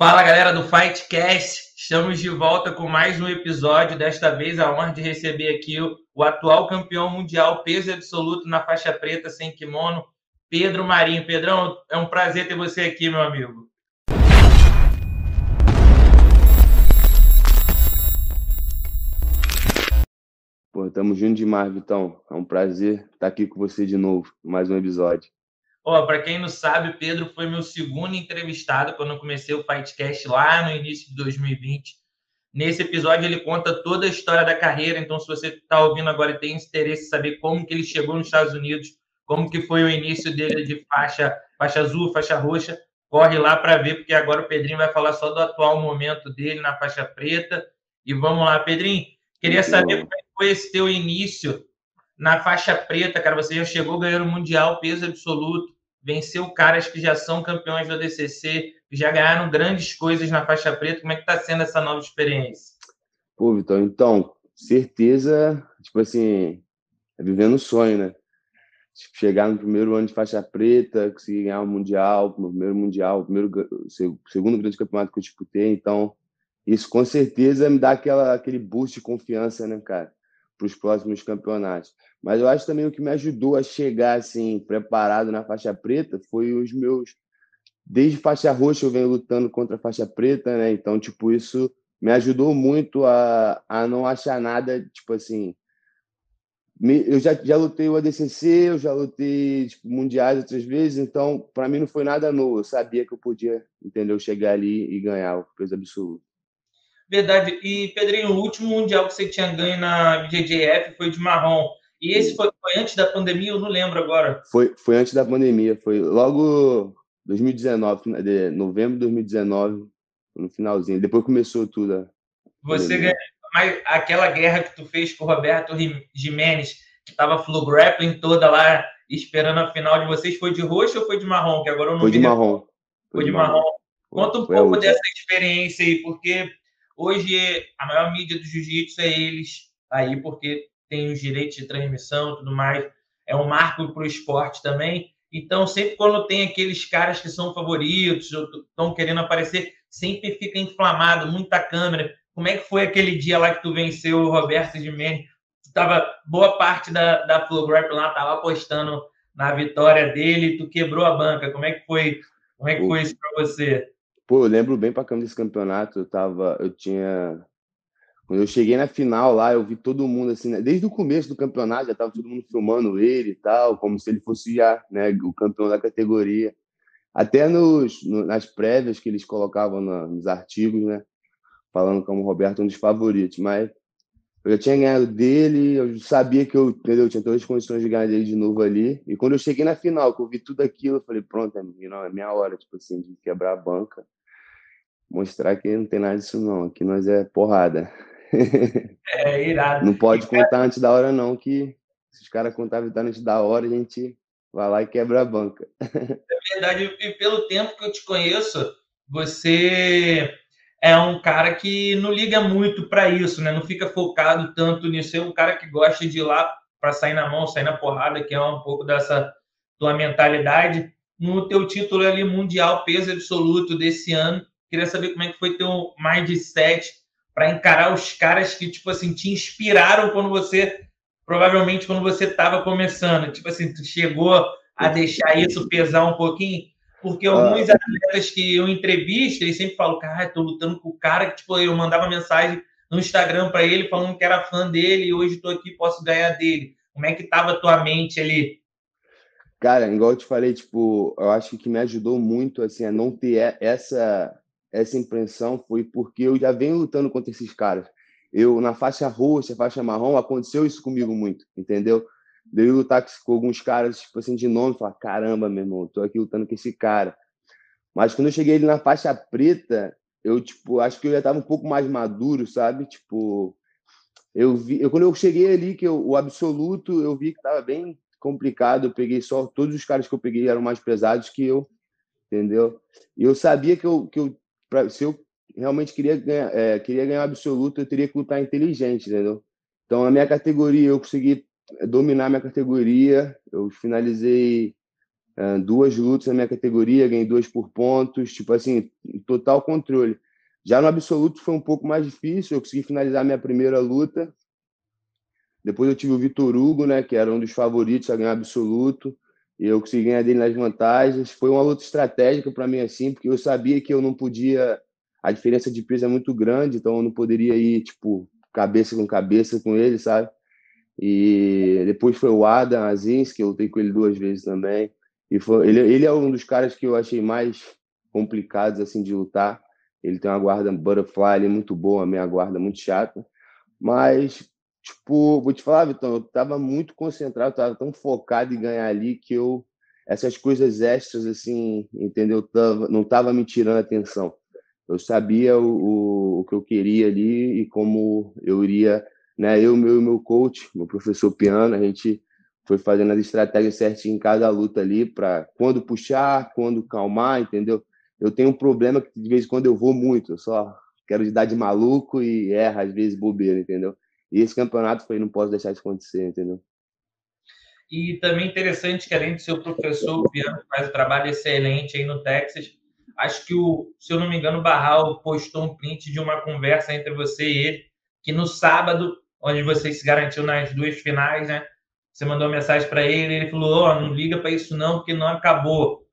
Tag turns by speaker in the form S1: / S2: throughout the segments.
S1: Fala galera do Fightcast, estamos de volta com mais um episódio. Desta vez a honra de receber aqui o, o, atual campeão mundial peso absoluto na faixa preta sem kimono, Pedro Marinho. Pedrão, é um prazer ter você aqui, meu amigo.
S2: Pô, tamo junto demais, Vitão. É um prazer estar aqui com você de novo, mais um episódio.
S1: Ó, para quem não sabe, Pedro foi meu segundo entrevistado quando eu comecei o Fightcast lá no início de 2020. Nesse episódio ele conta toda a história da carreira, então se você está ouvindo agora e tem interesse em saber como que ele chegou nos Estados Unidos, como que foi o início dele de faixa, faixa azul, faixa roxa, corre lá para ver, porque agora o Pedrinho vai falar só do atual momento dele na faixa preta. E vamos lá, Pedrinho, queria saber como é foi esse teu início na faixa preta, cara? Você já chegou ganhando o Mundial peso absoluto, venceu caras que já são campeões do ADCC, que já ganharam grandes coisas na faixa preta. Como é que está sendo essa nova experiência?
S2: Pô, Vitor, então, certeza, tipo assim, é vivendo o sonho, né? Tipo, chegar no primeiro ano de faixa preta, conseguir ganhar o Mundial, o primeiro Mundial, primeiro, segundo grande campeonato que eu disputei, então isso com certeza me dá aquela, aquele boost de confiança, né, cara, para os próximos campeonatos. Mas eu acho também o que me ajudou a chegar assim preparado na faixa preta foi os meus desde faixa roxa eu venho lutando contra a faixa preta, né? Então, tipo, isso me ajudou muito a, a não achar nada, tipo assim, eu já, já lutei o ADCC, eu já lutei tipo, mundiais outras vezes, então para mim não foi nada novo. Eu sabia que eu podia, entendeu, chegar ali e ganhar o peso absoluto.
S1: Verdade. E Pedrinho, o último mundial que você tinha ganho na BJJF foi de marrom. E esse foi, foi, antes da pandemia, eu não lembro agora.
S2: Foi, foi antes da pandemia, foi logo 2019, de novembro de 2019, no finalzinho. Depois começou tudo.
S1: Você ganhou, mas aquela guerra que tu fez com o Roberto Jimenez, que tava full grappling toda lá, esperando a final de vocês, foi de roxo ou foi de marrom? Que agora eu não
S2: foi de marrom.
S1: Foi, foi de marrom. marrom. Conta um foi pouco dessa experiência aí, porque hoje a maior mídia do jiu-jitsu é eles aí, porque tem os direitos de transmissão e tudo mais. É um marco para o esporte também. Então, sempre quando tem aqueles caras que são favoritos, estão querendo aparecer, sempre fica inflamado, muita câmera. Como é que foi aquele dia lá que tu venceu o Roberto de? Tu tava, boa parte da, da Flow Grap lá estava apostando na vitória dele, tu quebrou a banca. Como é que foi? Como é que foi isso para você?
S2: Pô, eu lembro bem para câmera desse campeonato, eu tava, eu tinha quando eu cheguei na final lá, eu vi todo mundo assim, né? desde o começo do campeonato, já estava todo mundo filmando ele e tal, como se ele fosse já né, o campeão da categoria. Até nos, no, nas prévias que eles colocavam na, nos artigos, né? Falando como o Roberto um dos favoritos. Mas eu já tinha ganhado dele, eu sabia que eu, entendeu? eu tinha todas as condições de ganhar dele de novo ali. E quando eu cheguei na final, que eu vi tudo aquilo, eu falei, pronto, é, não, é minha hora, tipo assim, de quebrar a banca. Mostrar que não tem nada disso não, aqui nós é porrada.
S1: É irado.
S2: Não pode e, contar cara... antes da hora, não, que se os caras contarem antes da hora, a gente vai lá e quebra a banca.
S1: É verdade, e pelo tempo que eu te conheço, você é um cara que não liga muito para isso, né? Não fica focado tanto nisso. É um cara que gosta de ir lá para sair na mão, sair na porrada, que é um pouco dessa tua mentalidade. No teu título ali mundial peso absoluto desse ano, queria saber como é que foi teu mindset para encarar os caras que, tipo assim, te inspiraram quando você, provavelmente quando você estava começando. Tipo assim, tu chegou a deixar isso pesar um pouquinho? Porque alguns ah. atletas que eu entrevisto, eles sempre falam, cara, estou lutando com o cara que, tipo, eu mandava mensagem no Instagram para ele falando que era fã dele e hoje estou aqui, posso ganhar dele. Como é que estava a tua mente ali?
S2: Cara, igual eu te falei, tipo, eu acho que me ajudou muito, assim, a não ter essa essa impressão foi porque eu já venho lutando contra esses caras. Eu, na faixa roxa, faixa marrom, aconteceu isso comigo muito, entendeu? De eu lutar com alguns caras, tipo assim, de nome, falar, caramba, meu irmão, tô aqui lutando com esse cara. Mas quando eu cheguei ali na faixa preta, eu, tipo, acho que eu já tava um pouco mais maduro, sabe? Tipo, eu vi, eu, quando eu cheguei ali, que eu, o absoluto, eu vi que tava bem complicado, eu peguei só, todos os caras que eu peguei eram mais pesados que eu, entendeu? E eu sabia que eu, que eu pra, se eu realmente queria ganhar, é, queria ganhar absoluto, eu teria que lutar inteligente, entendeu? Então, na minha categoria, eu consegui dominar minha categoria, eu finalizei uh, duas lutas na minha categoria, ganhei duas por pontos, tipo assim, total controle. Já no absoluto foi um pouco mais difícil, eu consegui finalizar minha primeira luta. Depois eu tive o Vitor Hugo, né, que era um dos favoritos a ganhar absoluto, eu consegui ganhar dele nas vantagens. Foi uma luta estratégica para mim assim, porque eu sabia que eu não podia a diferença de peso é muito grande, então eu não poderia ir tipo cabeça com cabeça com ele, sabe? E depois foi o Adam Aziz, que eu lutei com ele duas vezes também. E foi, ele, ele é um dos caras que eu achei mais complicados assim de lutar. Ele tem uma guarda butterfly ele é muito boa, a minha guarda muito chata. Mas, tipo, vou te falar, Vitão, eu tava muito concentrado, tava tão focado em ganhar ali que eu essas coisas extras assim, entendeu? Tava, não tava me tirando atenção. Eu sabia o, o, que eu queria ali e como eu iria né? Eu, meu, meu coach, meu professor piano, a gente foi fazendo as estratégias certinho em cada luta ali para quando puxar, quando calmar, entendeu? Eu tenho um problema que de vez em quando eu vou muito, eu só quero dar de maluco e erra às vezes bobeira, entendeu? E esse campeonato foi, não posso deixar de acontecer, entendeu?
S1: E também interessante que além de ser o professor, o piano faz um trabalho excelente aí no Texas. Acho que o, se eu não me engano, o Barral postou um print de uma conversa entre você e ele, que no sábado onde você se garantiu nas duas finais, né? Você mandou mensagem para ele, ele falou: oh, não liga para isso não, porque não acabou.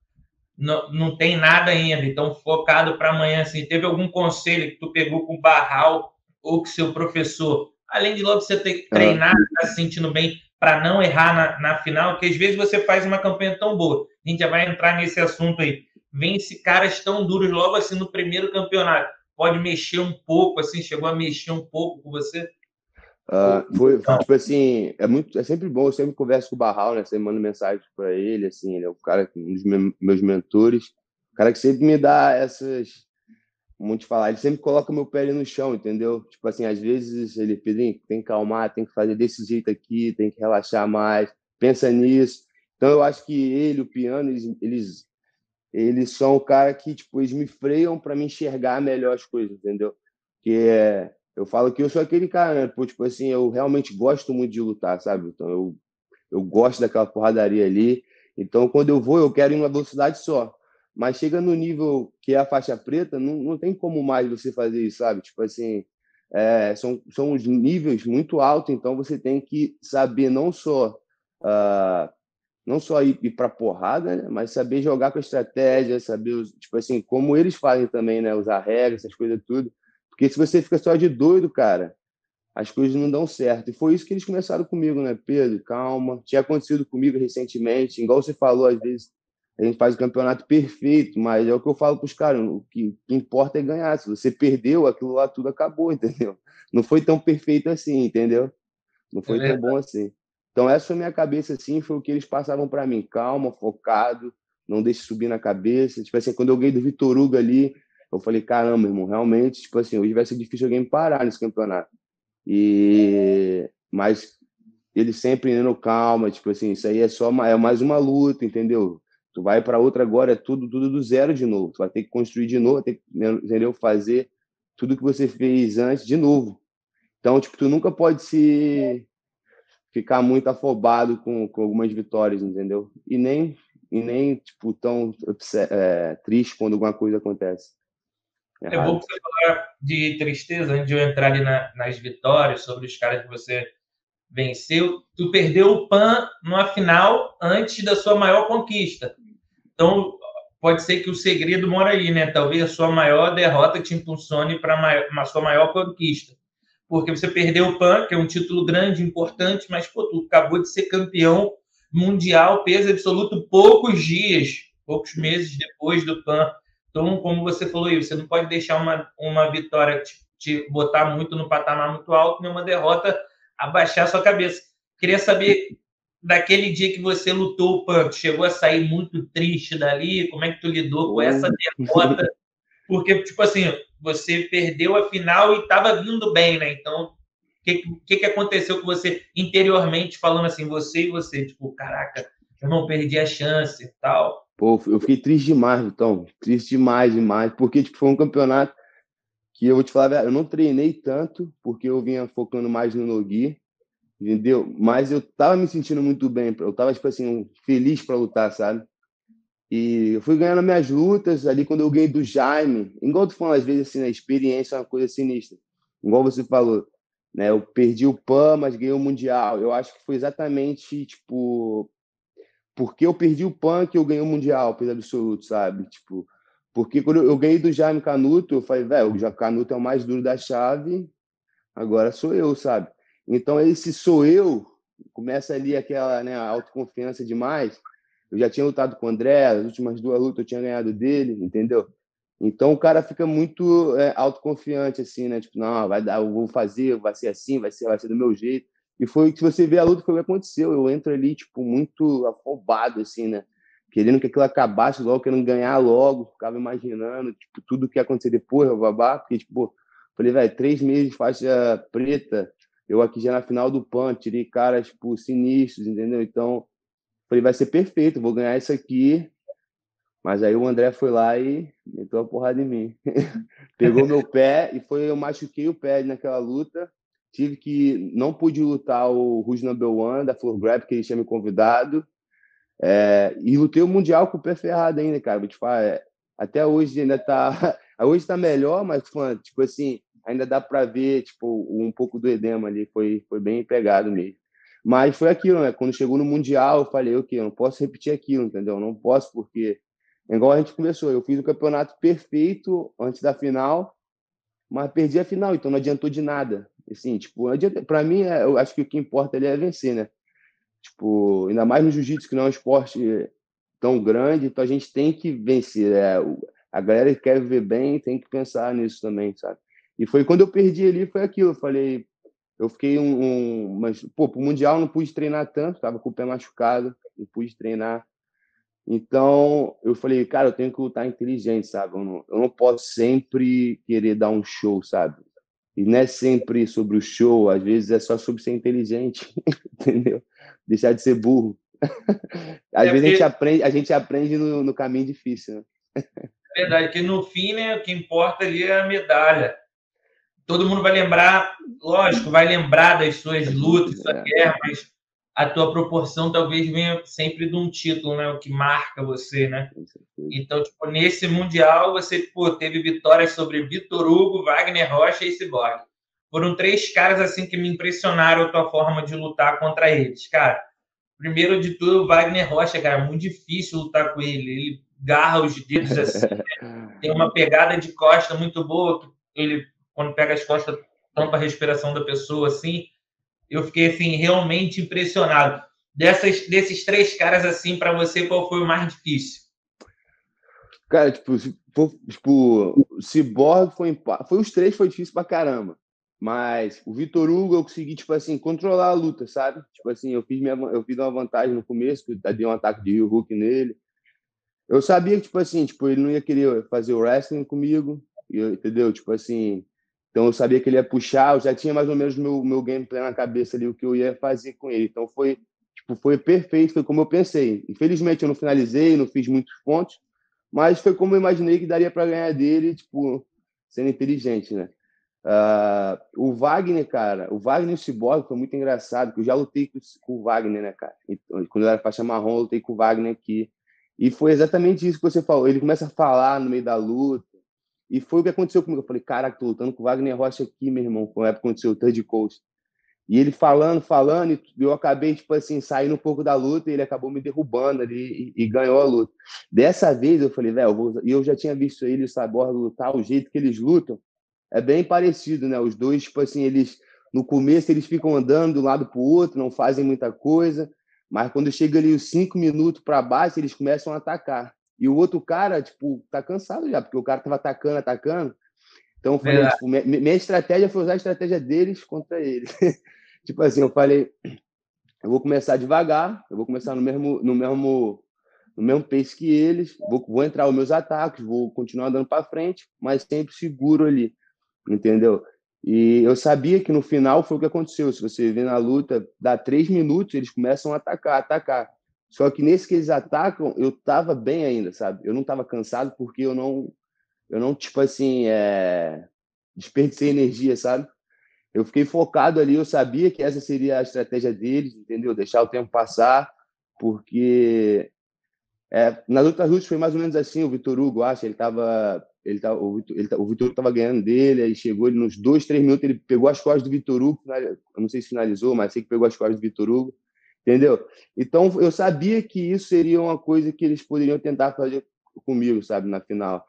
S1: Não, não tem nada ainda, então focado para amanhã. Assim, teve algum conselho que tu pegou com o Barral ou com seu professor? Além de logo você ter que treinar, tá se sentindo bem para não errar na, na final, que às vezes você faz uma campanha tão boa. A gente já vai entrar nesse assunto aí. Vence caras tão duros logo assim no primeiro campeonato. Pode mexer um pouco, assim, chegou a mexer um pouco com você?
S2: Uh, foi, foi, tipo assim, é muito, é sempre bom, eu sempre converso com o Barral, né? Sempre mando mensagem para ele, assim, ele é o cara, um dos meus mentores, o cara que sempre me dá essas, muito falar, ele sempre coloca meu pé no chão, entendeu? Tipo assim, às vezes ele pede, tem que calmar, tem que fazer desse jeito aqui, tem que relaxar mais, pensa nisso. Então eu acho que ele, o piano, eles, eles, eles são o cara que, tipo, eles me freiam para me enxergar melhor as coisas, entendeu? Que é eu falo que eu sou aquele cara, né? Pô, tipo assim, eu realmente gosto muito de lutar, sabe? Então eu, eu gosto daquela porradaria ali. Então quando eu vou, eu quero ir em uma velocidade só. Mas chega no nível que é a faixa preta, não, não tem como mais você fazer isso, sabe? Tipo assim, é, são, são os níveis muito altos, então você tem que saber não só uh, não só ir, ir para porrada, né? mas saber jogar com estratégia, saber tipo assim como eles fazem também, né? Usar regras, essas coisas tudo. Porque se você fica só de doido, cara, as coisas não dão certo. E foi isso que eles começaram comigo, né? Pedro, calma. Tinha acontecido comigo recentemente. Igual você falou, às vezes a gente faz o campeonato perfeito, mas é o que eu falo para os caras: o que, que, importa é ganhar. Se você perdeu, aquilo lá tudo acabou, entendeu? Não foi tão perfeito assim, entendeu? Não foi é tão bom assim. Então, essa foi minha cabeça, assim, foi o que eles passavam para mim: calma, focado, não deixe subir na cabeça. Tipo assim, quando eu ganhei do Vitor Hugo ali, eu falei, caramba, irmão, realmente, tipo assim, hoje vai ser difícil alguém parar nesse campeonato. E mas ele sempre indo calma, tipo assim, isso aí é só uma, é mais uma luta, entendeu? Tu vai para outra agora, é tudo tudo do zero de novo. Tu vai ter que construir de novo, ter que, entendeu? Fazer tudo que você fez antes de novo. Então, tipo, tu nunca pode se ficar muito afobado com, com algumas vitórias, entendeu? E nem e nem tipo tão é, triste quando alguma coisa acontece.
S1: É bom você falar de tristeza antes de eu entrar ali na, nas vitórias, sobre os caras que você venceu. Tu perdeu o PAN numa final antes da sua maior conquista. Então, pode ser que o segredo mora aí, né? Talvez a sua maior derrota te impulsione para uma sua maior conquista. Porque você perdeu o PAN, que é um título grande, importante, mas pô, tu acabou de ser campeão mundial, peso absoluto, poucos dias, poucos meses depois do PAN. Então, como você falou aí, você não pode deixar uma, uma vitória te, te botar muito no patamar muito alto, nem uma derrota abaixar a sua cabeça. Queria saber daquele dia que você lutou o PAN, chegou a sair muito triste dali, como é que tu lidou com essa derrota? Porque, tipo assim, você perdeu a final e estava vindo bem, né? Então, o que, que, que aconteceu com você interiormente, falando assim, você e você? Tipo, caraca, eu não perdi a chance e tal.
S2: Pô, eu fiquei triste demais, então. Triste demais, demais. Porque tipo, foi um campeonato que eu vou te falar, eu não treinei tanto, porque eu vinha focando mais no Nogi, entendeu? Mas eu tava me sentindo muito bem. Eu tava, tipo assim, feliz para lutar, sabe? E eu fui ganhando minhas lutas ali quando eu ganhei do Jaime. Igual tu falando, às vezes, assim, a experiência é uma coisa sinistra. Igual você falou, né? Eu perdi o PAN, mas ganhei o Mundial. Eu acho que foi exatamente, tipo, porque eu perdi o PAN que eu ganhei o Mundial, peso absoluto, sabe? Tipo, porque quando eu ganhei do Jaime Canuto, eu falei, velho, o Canuto é o mais duro da chave, agora sou eu, sabe? Então, esse sou eu, começa ali aquela né, autoconfiança demais. Eu já tinha lutado com o André, as últimas duas lutas eu tinha ganhado dele, entendeu? Então o cara fica muito é, autoconfiante, assim, né? Tipo, não, vai dar, eu vou fazer, vai ser assim, vai ser, vai ser do meu jeito. E foi que você vê a luta, foi o que aconteceu. Eu entro ali, tipo, muito afobado, assim, né? Querendo que aquilo acabasse logo, querendo ganhar logo, ficava imaginando, tipo, tudo que ia acontecer depois, babá, porque, tipo, falei, velho, três meses de faixa preta, eu aqui já na final do PAN, tirei caras, tipo, sinistros, entendeu? Então, falei, vai ser perfeito, vou ganhar isso aqui, mas aí o André foi lá e meteu a porrada em mim. Pegou meu pé e foi eu machuquei o pé naquela luta. Tive que não pude lutar o Rouge Number One da Floor Grab que ele tinha me convidado. É, e lutei o mundial com o pé ferrado ainda, cara. Vou é, até hoje ainda tá, hoje tá melhor, mas tipo assim, ainda dá para ver tipo um pouco do edema ali, foi foi bem pegado mesmo. Mas foi aquilo, né? Quando chegou no mundial, eu falei, ok, eu não posso repetir aquilo, entendeu? Não posso porque Igual a gente conversou, eu fiz o campeonato perfeito antes da final, mas perdi a final, então não adiantou de nada. Assim, tipo, para mim, é, eu acho que o que importa ali é vencer, né? Tipo, ainda mais no jiu-jitsu, que não é um esporte tão grande, então a gente tem que vencer. É, a galera que quer viver bem tem que pensar nisso também, sabe? E foi quando eu perdi ali, foi aquilo. Eu falei, eu fiquei um, um mas pô, pro mundial não pude treinar tanto, tava com o pé machucado, não pude treinar. Então, eu falei, cara, eu tenho que lutar inteligente, sabe? Eu não, eu não posso sempre querer dar um show, sabe? E não é sempre sobre o show, às vezes é só sobre ser inteligente, entendeu? Deixar de ser burro. Às é vezes a gente aprende, a gente aprende no, no caminho difícil, né?
S1: É verdade, que no fim, né, o que importa ali é a medalha. Todo mundo vai lembrar, lógico, vai lembrar das suas lutas, sua é. guerra, mas a tua proporção talvez venha sempre de um título, né? O que marca você, né? Então, tipo, nesse Mundial, você pô, teve vitórias sobre Vitor Hugo, Wagner Rocha e Cyborg. Foram três caras, assim, que me impressionaram a tua forma de lutar contra eles. Cara, primeiro de tudo, o Wagner Rocha, cara, é muito difícil lutar com ele. Ele garra os dedos assim, né? tem uma pegada de costa muito boa. Ele, quando pega as costas, tampa a respiração da pessoa, assim eu fiquei assim realmente impressionado. Dessas, desses três caras assim, para você, qual foi o mais difícil?
S2: Cara, tipo, tipo Cyborg foi, foi os três foi difícil pra caramba. Mas o Vitor Hugo eu consegui, tipo assim, controlar a luta, sabe? Tipo assim, eu fiz, minha, eu fiz uma vantagem no começo, que dei um ataque de Rio Hook nele. Eu sabia que, tipo assim, tipo, ele não ia querer fazer o wrestling comigo, entendeu? Tipo assim, então eu sabia que ele ia puxar, eu já tinha mais ou menos meu meu gameplay na cabeça ali o que eu ia fazer com ele. Então foi tipo foi perfeito, foi como eu pensei. Infelizmente eu não finalizei, não fiz muitos pontos, mas foi como eu imaginei que daria para ganhar dele, tipo sendo inteligente, né? Uh, o Wagner, cara, o Wagner e o Cyborg foi muito engraçado, que eu já lutei com, o Wagner, né, cara? Quando eu era faixa marrom, eu lutei com o Wagner aqui. E foi exatamente isso que você falou. Ele começa a falar no meio da luta, e foi o que aconteceu comigo. Eu falei, caraca, tô lutando com o Wagner Rocha aqui, meu irmão, quando época aconteceu o Third Coast. E ele falando, falando, e eu acabei, tipo assim, saindo um pouco da luta e ele acabou me derrubando ali e, e ganhou a luta. Dessa vez eu falei, velho, e eu já tinha visto ele e o Sabor lutar, o jeito que eles lutam é bem parecido, né? Os dois, tipo assim, eles, no começo eles ficam andando de um lado pro outro, não fazem muita coisa, mas quando chega ali os cinco minutos para baixo, eles começam a atacar. E o outro cara, tipo, tá cansado já, porque o cara tava atacando, atacando. Então, eu falei, tipo, minha, minha, estratégia foi usar a estratégia deles contra eles. tipo assim, eu falei, eu vou começar devagar, eu vou começar no mesmo, no mesmo, no mesmo pace que eles, vou, vou entrar os meus ataques, vou continuar andando para frente, mas sempre seguro ali, entendeu? E eu sabia que no final foi o que aconteceu. Se você vê na luta, dá três minutos, eles começam a atacar, atacar. Só que nesse que eles atacam, eu tava bem ainda, sabe? Eu não tava cansado porque eu não, eu não tipo assim, é... desperdicei energia, sabe? Eu fiquei focado ali, eu sabia que essa seria a estratégia deles, entendeu? Deixar o tempo passar, porque É, nas outras lutas foi mais ou menos assim, o Vitor Hugo, acho, ele tava. Ele tá, o, Vitor, ele o Vitor Hugo tava ganhando dele, aí chegou ele nos dois, três minutos, ele pegou as costas do Vitor Hugo, eu não sei se finalizou, mas sei que pegou as costas do Vitor Hugo, entendeu? Então eu sabia que isso seria uma coisa que eles poderiam tentar fazer comigo, sabe, na final.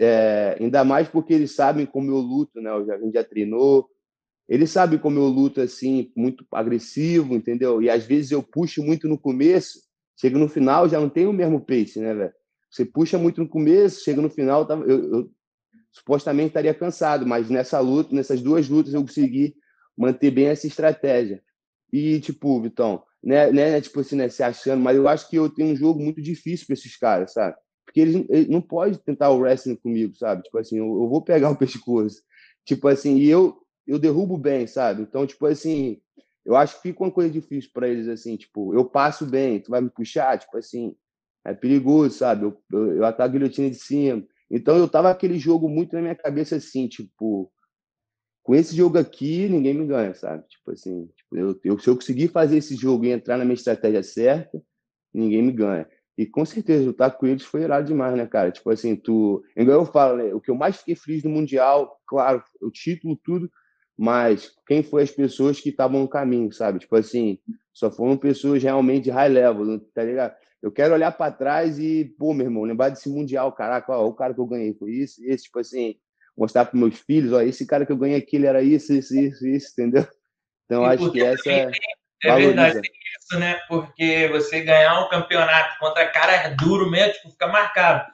S2: É, ainda mais porque eles sabem como eu luto, né? A gente já treinou, eles sabem como eu luto assim, muito agressivo, entendeu? E às vezes eu puxo muito no começo Chega no final, já não tem o mesmo pace, né, velho? Você puxa muito no começo, chega no final, tá, eu, eu supostamente estaria cansado, mas nessa luta, nessas duas lutas, eu consegui manter bem essa estratégia. E, tipo, Vitão, né, né, tipo assim, né, se achando, mas eu acho que eu tenho um jogo muito difícil para esses caras, sabe? Porque eles, eles não podem tentar o wrestling comigo, sabe? Tipo assim, eu, eu, vou pegar o pescoço. Tipo assim, e eu, eu derrubo bem, sabe? Então, tipo assim, eu acho que fica uma coisa difícil para eles, assim, tipo, eu passo bem, tu vai me puxar, tipo assim, é perigoso, sabe? Eu, eu, eu ataco a guilhotina de cima. Então eu tava aquele jogo muito na minha cabeça, assim, tipo, com esse jogo aqui, ninguém me ganha, sabe? Tipo assim, tipo, eu, eu, se eu conseguir fazer esse jogo e entrar na minha estratégia certa, ninguém me ganha. E com certeza, lutar com eles foi irado demais, né, cara? Tipo assim, tu. Igual eu falo, né? O que eu mais fiquei feliz no Mundial, claro, o título, tudo, mas quem foi as pessoas que estavam no caminho, sabe? Tipo assim, só foram pessoas realmente high level, tá ligado? Eu quero olhar para trás e, pô, meu irmão, lembrar desse mundial, caraca, ó, o cara que eu ganhei foi isso, esse, tipo assim, mostrar para meus filhos, ó, esse cara que eu ganhei aqui, ele era isso, isso, isso, isso, entendeu? Então, e acho que essa é,
S1: é verdade isso, né? Porque você ganhar um campeonato contra cara duro mesmo, tipo, fica marcado.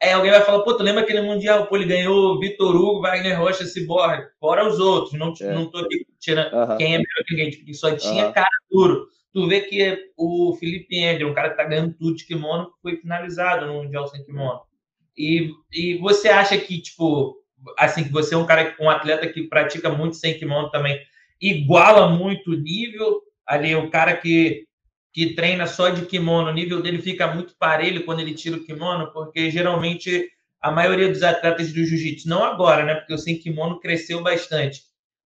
S1: Aí alguém vai falar, pô, tu lembra aquele Mundial? Pô, ele ganhou Vitor Hugo, Wagner Rocha, Ciborgue, fora os outros. Não, é. não tô aqui tirando uh -huh. quem é melhor que ninguém, tipo, só tinha uh -huh. cara duro. Tu vê que o Felipe Andrew, um cara que tá ganhando tudo de kimono, foi finalizado no Mundial sem kimono. E, e você acha que, tipo, assim, que você é um cara, um atleta que pratica muito sem kimono também, iguala muito o nível ali, o cara que que treina só de kimono, o nível dele fica muito parelho quando ele tira o kimono, porque geralmente a maioria dos atletas do jiu-jitsu, não agora, né? Porque o sem kimono cresceu bastante.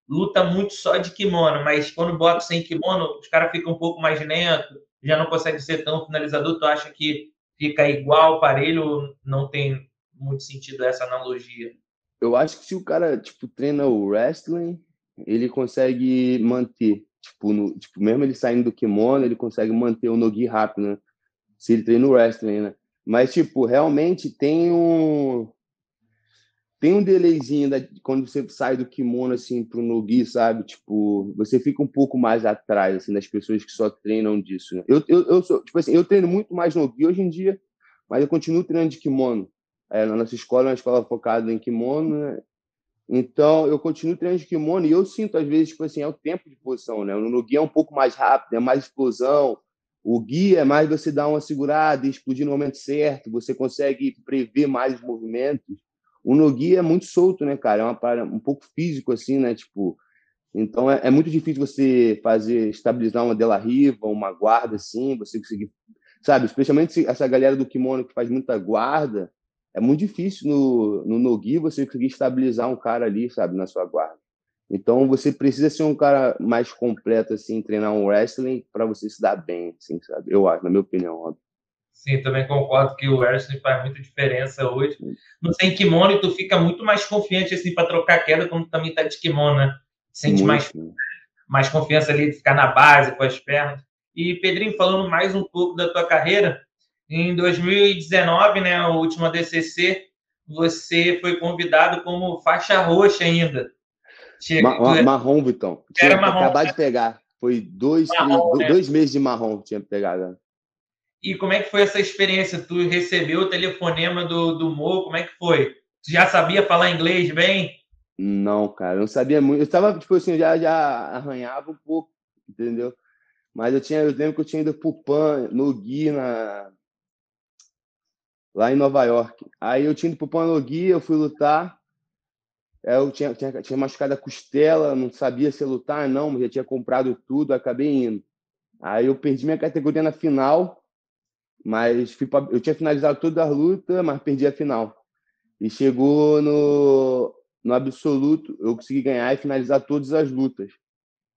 S1: Luta muito só de kimono, mas quando bota sem kimono, os caras ficam um pouco mais lento, já não consegue ser tão finalizador. Tu acha que fica igual, parelho, não tem muito sentido essa analogia?
S2: Eu acho que se o cara tipo treina o wrestling, ele consegue manter Tipo, no, tipo, mesmo ele saindo do kimono, ele consegue manter o nogi rápido, né? Se ele treina o wrestling, né? Mas, tipo, realmente tem um... Tem um delayzinho da, quando você sai do kimono, assim, pro nogi, sabe? Tipo, você fica um pouco mais atrás, assim, das pessoas que só treinam disso, né? Eu, eu, eu sou, tipo assim, eu treino muito mais nogi hoje em dia, mas eu continuo treinando de kimono. É, na nossa escola é uma escola focada em kimono, né? Então, eu continuo treinando de kimono e eu sinto, às vezes, tipo assim, é o tempo de posição, né? No guia é um pouco mais rápido, é mais explosão. O guia é mais você dar uma segurada e explodir no momento certo, você consegue prever mais os movimentos. O no é muito solto, né, cara? É uma parada um pouco físico, assim, né? Tipo, então é, é muito difícil você fazer, estabilizar uma dela riva, uma guarda, assim, você conseguir, sabe? Especialmente essa galera do kimono que faz muita guarda, é muito difícil no, no Nogi você conseguir estabilizar um cara ali, sabe, na sua guarda. Então você precisa ser um cara mais completo, assim, treinar um wrestling para você se dar bem, assim, sabe? Eu acho, na minha opinião, óbvio.
S1: Sim, também concordo que o wrestling faz muita diferença hoje. Não tem kimono e tu fica muito mais confiante, assim, para trocar queda quando também tá de kimono, né? Sente mais, mais confiança ali de ficar na base com as pernas. E, Pedrinho, falando mais um pouco da tua carreira, em 2019, né, a última DCC, você foi convidado como faixa roxa ainda.
S2: Chega, Ma marrom, Vitão. Tinha Era marrom. Acabar de pegar. Foi dois, marrom, três, né? dois meses de marrom tinha pegado.
S1: E como é que foi essa experiência? Tu recebeu o telefonema do, do Mo, como é que foi? Tu já sabia falar inglês bem?
S2: Não, cara, eu não sabia muito. Eu estava, tipo assim, já, já arranhava um pouco, entendeu? Mas eu tinha, eu lembro que eu tinha ido pro PAN, no Gui, na, lá em Nova York. Aí eu tinha ido pro Panogui, eu fui lutar. Eu tinha, tinha, tinha machucado a costela, não sabia se lutar, não, mas já tinha comprado tudo, acabei indo. Aí eu perdi minha categoria na final, mas fui pra, eu tinha finalizado toda a luta, mas perdi a final. E chegou no, no absoluto, eu consegui ganhar e finalizar todas as lutas,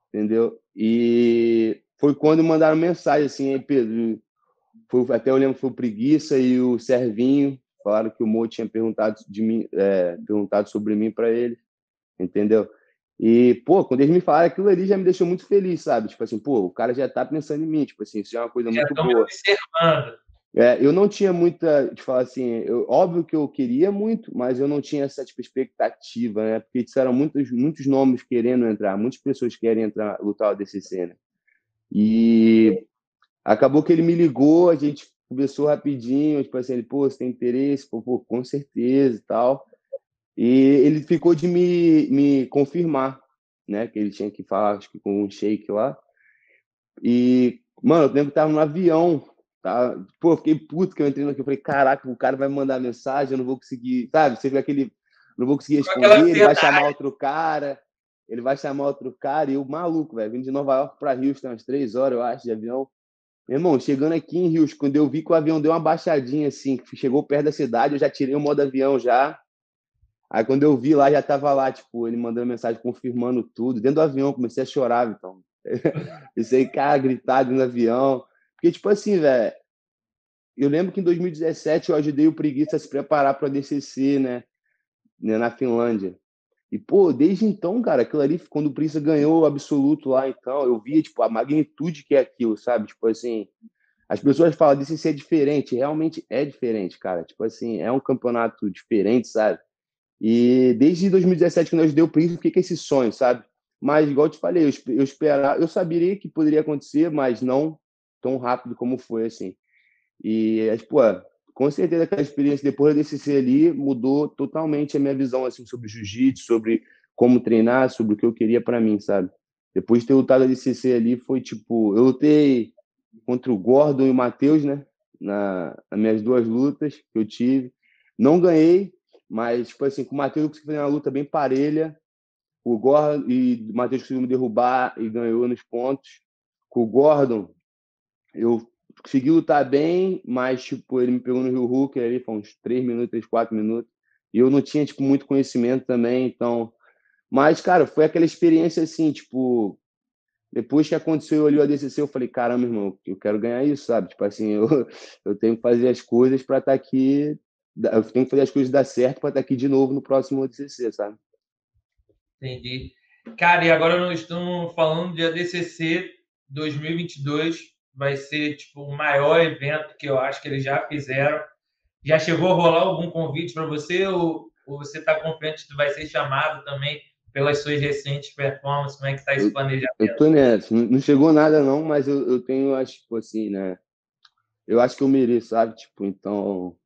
S2: entendeu? E foi quando mandaram mensagem assim, Pedro, foi, até eu lembro que foi o Preguiça e o Servinho, falaram que o Mo tinha perguntado, de mim, é, perguntado sobre mim para ele, entendeu? E, pô, quando eles me falaram aquilo ali, já me deixou muito feliz, sabe? Tipo assim, pô, o cara já tá pensando em mim, tipo assim, isso é uma coisa já muito boa. observando. É, eu não tinha muita, de falar assim, eu, óbvio que eu queria muito, mas eu não tinha essa tipo, expectativa, né? Porque disseram muitos, muitos nomes querendo entrar, muitas pessoas querem entrar, lutar o DCC, né? E acabou que ele me ligou, a gente conversou rapidinho, tipo assim, ele, pô, você tem interesse? Pô, pô com certeza e tal. E ele ficou de me, me confirmar, né? Que ele tinha que falar, acho que com um shake lá. E, mano, eu lembro que tava no avião, tá? Pô, fiquei puto que eu entrei aqui. Eu falei, caraca, o cara vai me mandar mensagem, eu não vou conseguir, sabe? Você vê aquele. Não vou conseguir responder, ele vai chamar outro cara, ele vai chamar outro cara, e eu, maluco, velho, vindo de Nova York para Houston, umas três horas, eu acho, de avião. Meu irmão, chegando aqui em Houston, quando eu vi que o avião deu uma baixadinha assim, chegou perto da cidade, eu já tirei o modo avião já. Aí quando eu vi lá, já tava lá, tipo, ele mandando mensagem confirmando tudo. Dentro do avião, comecei a chorar, então. Comecei, cara, gritar dentro do avião. Porque, tipo assim, velho, eu lembro que em 2017 eu ajudei o Preguiça a se preparar para a DCC, né? né? Na Finlândia. E, pô, desde então, cara, aquilo ali, quando o Preguiça ganhou o absoluto lá, então, eu via, tipo, a magnitude que é aquilo, sabe? Tipo assim, as pessoas falam DCC é diferente, realmente é diferente, cara. Tipo assim, é um campeonato diferente, sabe? E desde 2017 que nós deu o Preguiça, fiquei com esse sonho, sabe? Mas, igual eu te falei, eu, esperava, eu saberia que poderia acontecer, mas não tão rápido como foi, assim. E, pô, com certeza aquela experiência depois desse ser ali mudou totalmente a minha visão assim sobre jiu-jitsu, sobre como treinar, sobre o que eu queria para mim, sabe? Depois de ter lutado a DCC ali, foi tipo, eu lutei contra o Gordon e o Matheus, né? Na, nas minhas duas lutas que eu tive. Não ganhei, mas, tipo assim, com o Matheus eu consegui fazer uma luta bem parelha. O Gordon e o Matheus conseguiu me derrubar e ganhou nos pontos. Com o Gordon, eu consegui lutar bem, mas, tipo, ele me pegou no Rio Hulk ali, foi uns 3 minutos, 4 minutos. E eu não tinha, tipo, muito conhecimento também, então... Mas, cara, foi aquela experiência, assim, tipo... Depois que aconteceu ali o ADCC, eu falei, caramba, irmão, eu quero ganhar isso, sabe? Tipo assim, eu, eu tenho que fazer as coisas para estar tá aqui... Eu tenho que fazer as coisas dar certo para estar tá aqui de novo no próximo ADCC, sabe?
S1: Entendi. Cara, e agora nós estamos falando de ADCC 2022 vai ser tipo o maior evento que eu acho que eles já fizeram. Já chegou a rolar algum convite para você ou, ou você está confiante que vai ser chamado também pelas suas recentes performances? Como é que está esse planejamento?
S2: Eu, tô nessa. Não chegou nada não, mas eu, eu tenho, acho tipo assim, né? Eu acho que eu mereço, sabe? Tipo, então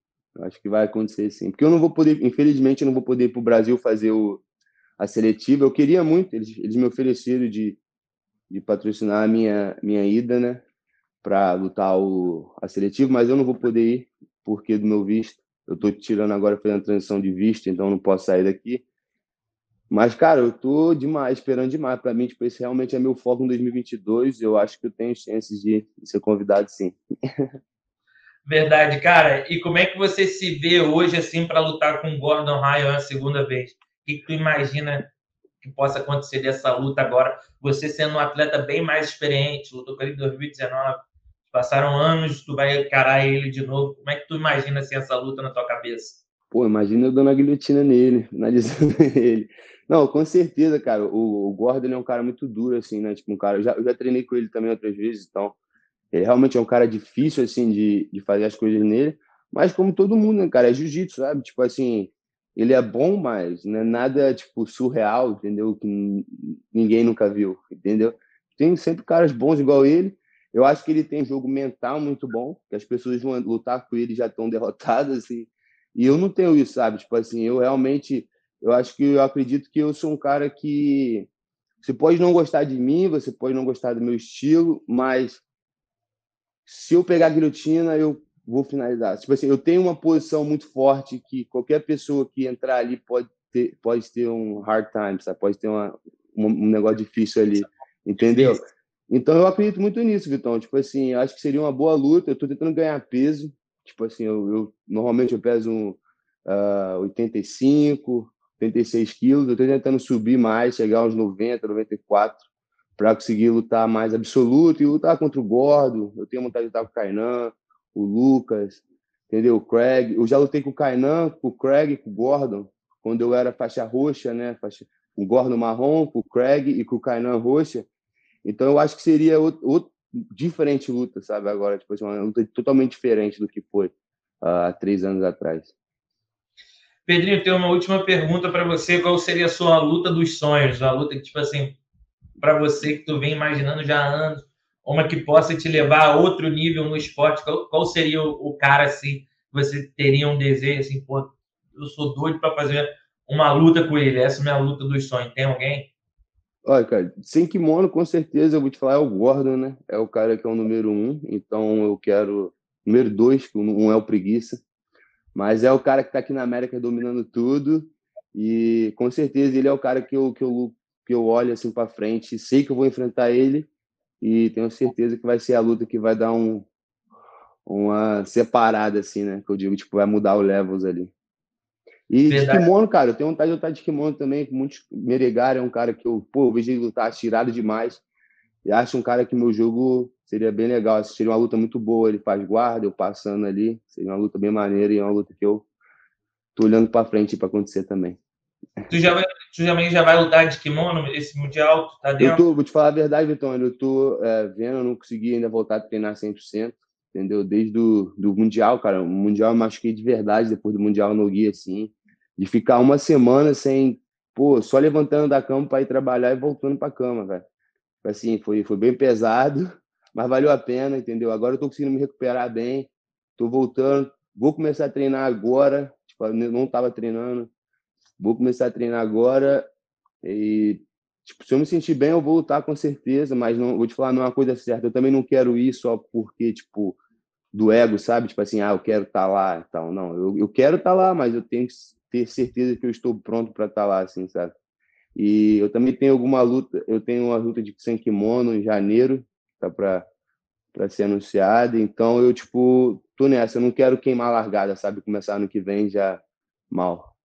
S2: acho que vai acontecer sim. Porque eu não vou poder, infelizmente, eu não vou poder ir para o Brasil fazer o, a seletiva. Eu queria muito, eles, eles me ofereceram de, de patrocinar a minha, minha ida, né? Para lutar o, a seletivo, mas eu não vou poder ir porque do meu visto. Eu estou tirando agora, fazendo transição de visto, então não posso sair daqui. Mas, cara, eu tô demais, esperando demais. Para mim, tipo, esse realmente é meu foco em 2022. Eu acho que eu tenho chances de ser convidado, sim.
S1: Verdade, cara. E como é que você se vê hoje, assim, para lutar com o Gordon Ryan a segunda vez? O que tu imagina que possa acontecer dessa luta agora? Você sendo um atleta bem mais experiente, lutou com ele em 2019, Passaram anos, tu vai encarar ele de novo. Como é que tu imagina assim, essa luta na tua cabeça?
S2: Pô, imagina eu dando a guilhotina nele, analisando ele. Não, com certeza, cara. O, o Gordon é um cara muito duro, assim, né? Tipo, um cara. Eu já, eu já treinei com ele também outras vezes, então. Ele realmente é um cara difícil, assim, de, de fazer as coisas nele. Mas como todo mundo, né, cara? É jiu-jitsu, sabe? Tipo assim, ele é bom, mas não é nada, tipo, surreal, entendeu? Que ninguém nunca viu, entendeu? Tem sempre caras bons igual ele. Eu acho que ele tem jogo mental muito bom, que as pessoas vão lutar com ele já estão derrotadas e, e eu não tenho isso, sabe? Tipo assim, eu realmente eu acho que eu acredito que eu sou um cara que você pode não gostar de mim, você pode não gostar do meu estilo, mas se eu pegar a guilhotina, eu vou finalizar. Tipo assim, eu tenho uma posição muito forte que qualquer pessoa que entrar ali pode ter, pode ter um hard time, sabe? Pode ter uma, um, negócio difícil ali, entendeu? Então eu acredito muito nisso, Vitão. Tipo assim, acho que seria uma boa luta. Eu estou tentando ganhar peso. Tipo assim, eu, eu normalmente eu peso um, uh, 85, 86 quilos. Eu estou tentando subir mais, chegar aos 90, 94, para conseguir lutar mais absoluto e lutar contra o Gordo. Eu tenho vontade de lutar com o Kainan. o Lucas, entendeu? O Craig. Eu já lutei com o Kainan, com o Craig, com o Gordon, quando eu era faixa roxa, né? Faixa, o Gordon marrom, com o Craig e com o Kainan roxa. Então eu acho que seria outro, outro diferente luta, sabe? Agora, tipo, assim, uma luta totalmente diferente do que foi há três anos atrás.
S1: Pedrinho, tem uma última pergunta para você. Qual seria a sua luta dos sonhos? A luta que, tipo assim, para você que tu vem imaginando já há anos, uma que possa te levar a outro nível no esporte? Qual, qual seria o, o, cara, assim, que você teria um desejo, assim, pô, eu sou doido para fazer uma luta com ele. Essa é a minha luta dos sonhos. Tem alguém?
S2: Olha, cara, sem kimono, com certeza, eu vou te falar, é o Gordon, né? É o cara que é o número um, então eu quero. Número dois, que um é o Preguiça. Mas é o cara que está aqui na América dominando tudo. E com certeza ele é o cara que eu, que eu, que eu olho assim para frente. Sei que eu vou enfrentar ele. E tenho certeza que vai ser a luta que vai dar um, uma separada, assim, né? Que eu digo, tipo, vai mudar o levels ali. E Verdade. de kimono, cara, eu tenho vontade de lutar de kimono também, muitos. Meregar é um cara que eu, pô, eu vejo ele lutar tirado demais. E acho um cara que meu jogo seria bem legal. Assistir uma luta muito boa. Ele faz guarda, eu passando ali. Seria uma luta bem maneira e é uma luta que eu tô olhando para frente para acontecer também.
S1: Tu já vai, tu já, já vai lutar de kimono esse mundial? Tá dentro?
S2: Eu tô, vou te falar a verdade, Vitor. Eu tô é, vendo, eu não consegui ainda voltar a treinar 100%, entendeu? Desde o do mundial, cara. O mundial eu machuquei de verdade depois do mundial no guia, assim. De ficar uma semana sem, pô, só levantando da cama para ir trabalhar e voltando para cama, velho assim, foi, foi bem pesado, mas valeu a pena, entendeu? Agora eu tô conseguindo me recuperar bem, tô voltando, vou começar a treinar agora, tipo, não estava treinando, vou começar a treinar agora e tipo, se eu me sentir bem, eu vou lutar com certeza, mas não vou te falar não é uma coisa certa. Eu também não quero ir só porque tipo do ego, sabe? Tipo assim, ah, eu quero estar tá lá e tal. Não, eu, eu quero estar tá lá, mas eu tenho que ter certeza que eu estou pronto para estar tá lá, assim, sabe? E eu também tenho alguma luta, eu tenho uma luta de sem kimono em janeiro, tá para para ser anunciada. Então eu tipo, tô nessa, eu não quero queimar a largada, sabe? Começar ano que vem já mal.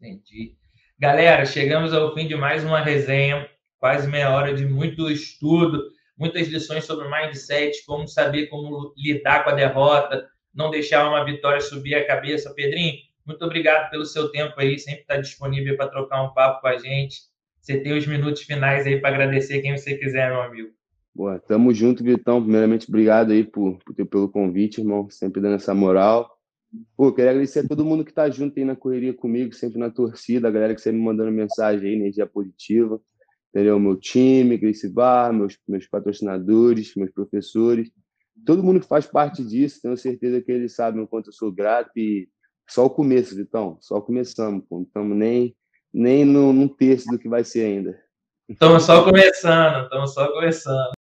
S1: Entendi. Galera, chegamos ao fim de mais uma resenha, quase meia hora de muito estudo, muitas lições sobre mindset, como saber como lidar com a derrota, não deixar uma vitória subir a cabeça. Pedrinho, muito obrigado pelo seu tempo aí, sempre está disponível para trocar um papo com a gente. Você tem os minutos finais aí para agradecer quem você quiser, meu amigo.
S2: Boa, tamo junto, Vitão. Primeiramente, obrigado aí por, por, pelo convite, irmão. Sempre dando essa moral. Pô, queria agradecer a todo mundo que tá junto aí na correria comigo, sempre na torcida, a galera que sempre me mandando mensagem aí, energia positiva. Entendeu? Meu time, Grace Bar, meus, meus patrocinadores, meus professores. Todo mundo que faz parte disso, tenho certeza que eles sabem o quanto eu sou grato e só o começo, Vitão. Só começamos, pô. Não estamos nem, nem no, num terço do que vai ser ainda.
S1: Estamos só começando, estamos só começando.